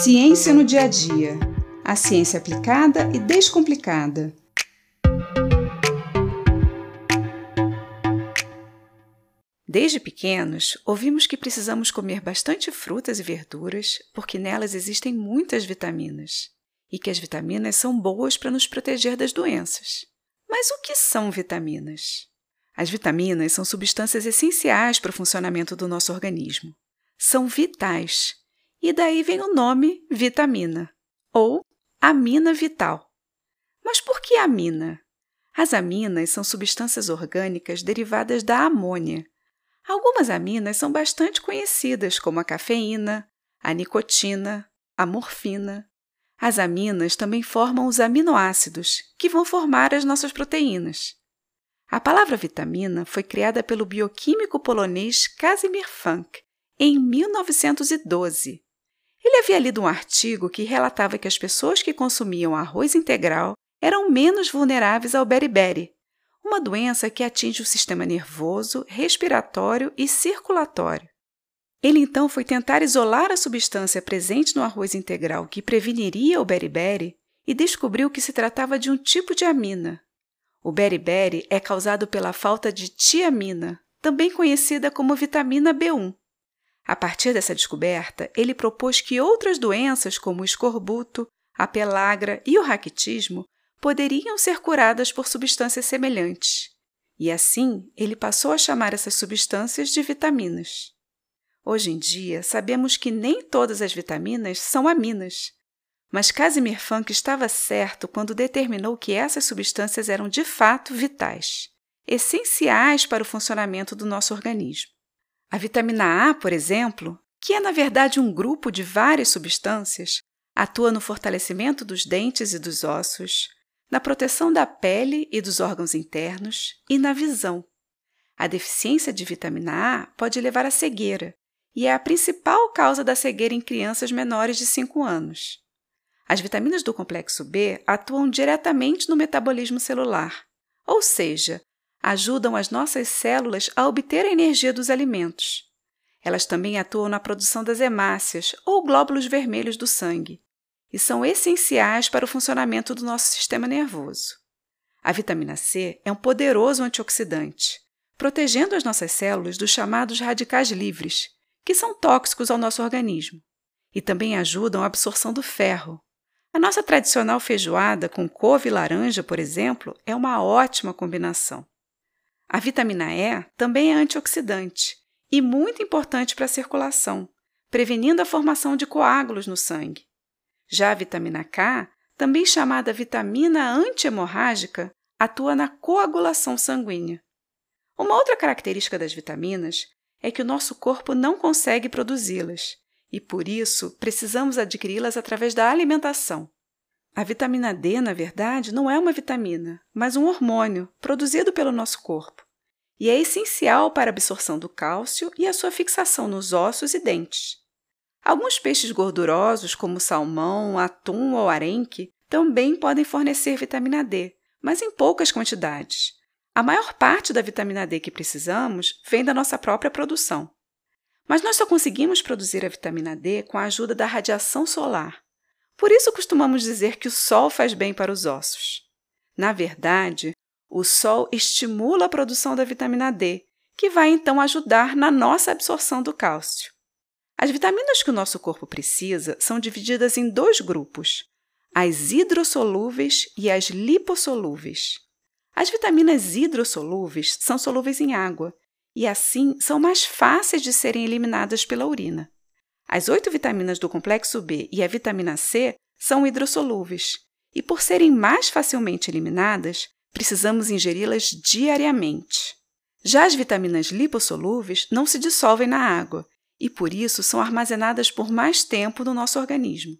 Ciência no dia a dia. A ciência aplicada e descomplicada. Desde pequenos, ouvimos que precisamos comer bastante frutas e verduras porque nelas existem muitas vitaminas e que as vitaminas são boas para nos proteger das doenças. Mas o que são vitaminas? As vitaminas são substâncias essenciais para o funcionamento do nosso organismo. São vitais, e daí vem o nome vitamina, ou amina vital. Mas por que amina? As aminas são substâncias orgânicas derivadas da amônia. Algumas aminas são bastante conhecidas, como a cafeína, a nicotina, a morfina. As aminas também formam os aminoácidos, que vão formar as nossas proteínas. A palavra vitamina foi criada pelo bioquímico polonês Casimir Funk em 1912. Ele havia lido um artigo que relatava que as pessoas que consumiam arroz integral eram menos vulneráveis ao beriberi, uma doença que atinge o sistema nervoso, respiratório e circulatório. Ele então foi tentar isolar a substância presente no arroz integral que preveniria o beriberi e descobriu que se tratava de um tipo de amina, o beriberi é causado pela falta de tiamina, também conhecida como vitamina B1. A partir dessa descoberta, ele propôs que outras doenças, como o escorbuto, a pelagra e o raquitismo, poderiam ser curadas por substâncias semelhantes. E assim, ele passou a chamar essas substâncias de vitaminas. Hoje em dia, sabemos que nem todas as vitaminas são aminas, mas Casimir Funk estava certo quando determinou que essas substâncias eram de fato vitais, essenciais para o funcionamento do nosso organismo. A vitamina A, por exemplo, que é na verdade um grupo de várias substâncias, atua no fortalecimento dos dentes e dos ossos, na proteção da pele e dos órgãos internos e na visão. A deficiência de vitamina A pode levar à cegueira e é a principal causa da cegueira em crianças menores de 5 anos. As vitaminas do complexo B atuam diretamente no metabolismo celular, ou seja, ajudam as nossas células a obter a energia dos alimentos. Elas também atuam na produção das hemácias, ou glóbulos vermelhos do sangue, e são essenciais para o funcionamento do nosso sistema nervoso. A vitamina C é um poderoso antioxidante, protegendo as nossas células dos chamados radicais livres, que são tóxicos ao nosso organismo, e também ajudam a absorção do ferro, a nossa tradicional feijoada com couve e laranja, por exemplo, é uma ótima combinação. A vitamina E também é antioxidante e muito importante para a circulação, prevenindo a formação de coágulos no sangue. Já a vitamina K, também chamada vitamina antihemorrágica, atua na coagulação sanguínea. Uma outra característica das vitaminas é que o nosso corpo não consegue produzi-las e por isso precisamos adquiri-las através da alimentação. A vitamina D, na verdade, não é uma vitamina, mas um hormônio produzido pelo nosso corpo e é essencial para a absorção do cálcio e a sua fixação nos ossos e dentes. Alguns peixes gordurosos, como salmão, atum ou arenque, também podem fornecer vitamina D, mas em poucas quantidades. A maior parte da vitamina D que precisamos vem da nossa própria produção. Mas nós só conseguimos produzir a vitamina D com a ajuda da radiação solar. Por isso costumamos dizer que o sol faz bem para os ossos. Na verdade, o sol estimula a produção da vitamina D, que vai então ajudar na nossa absorção do cálcio. As vitaminas que o nosso corpo precisa são divididas em dois grupos: as hidrossolúveis e as lipossolúveis. As vitaminas hidrossolúveis são solúveis em água e assim são mais fáceis de serem eliminadas pela urina. As oito vitaminas do complexo B e a vitamina C são hidrossolúveis, e por serem mais facilmente eliminadas, precisamos ingeri-las diariamente. Já as vitaminas lipossolúveis não se dissolvem na água e por isso são armazenadas por mais tempo no nosso organismo.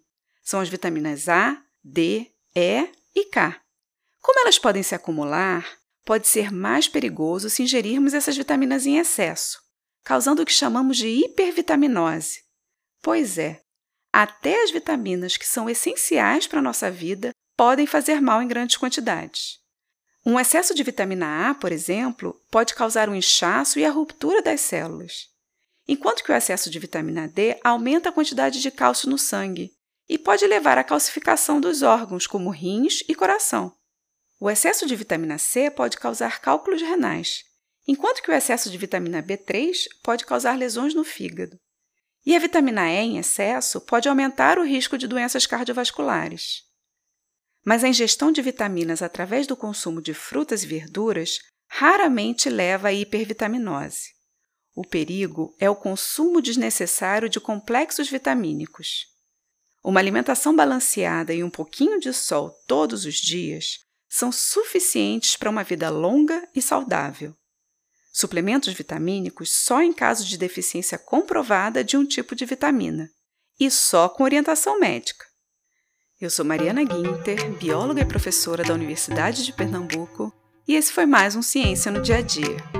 São as vitaminas A, D, E e K. Como elas podem se acumular, pode ser mais perigoso se ingerirmos essas vitaminas em excesso, causando o que chamamos de hipervitaminose. Pois é, até as vitaminas que são essenciais para a nossa vida podem fazer mal em grandes quantidades. Um excesso de vitamina A, por exemplo, pode causar um inchaço e a ruptura das células, enquanto que o excesso de vitamina D aumenta a quantidade de cálcio no sangue e pode levar à calcificação dos órgãos, como rins e coração. O excesso de vitamina C pode causar cálculos renais, enquanto que o excesso de vitamina B3 pode causar lesões no fígado. E a vitamina E em excesso pode aumentar o risco de doenças cardiovasculares. Mas a ingestão de vitaminas através do consumo de frutas e verduras raramente leva à hipervitaminose. O perigo é o consumo desnecessário de complexos vitamínicos. Uma alimentação balanceada e um pouquinho de sol todos os dias são suficientes para uma vida longa e saudável. Suplementos vitamínicos só em caso de deficiência comprovada de um tipo de vitamina e só com orientação médica. Eu sou Mariana Guinter, bióloga e professora da Universidade de Pernambuco, e esse foi mais um Ciência no Dia a Dia.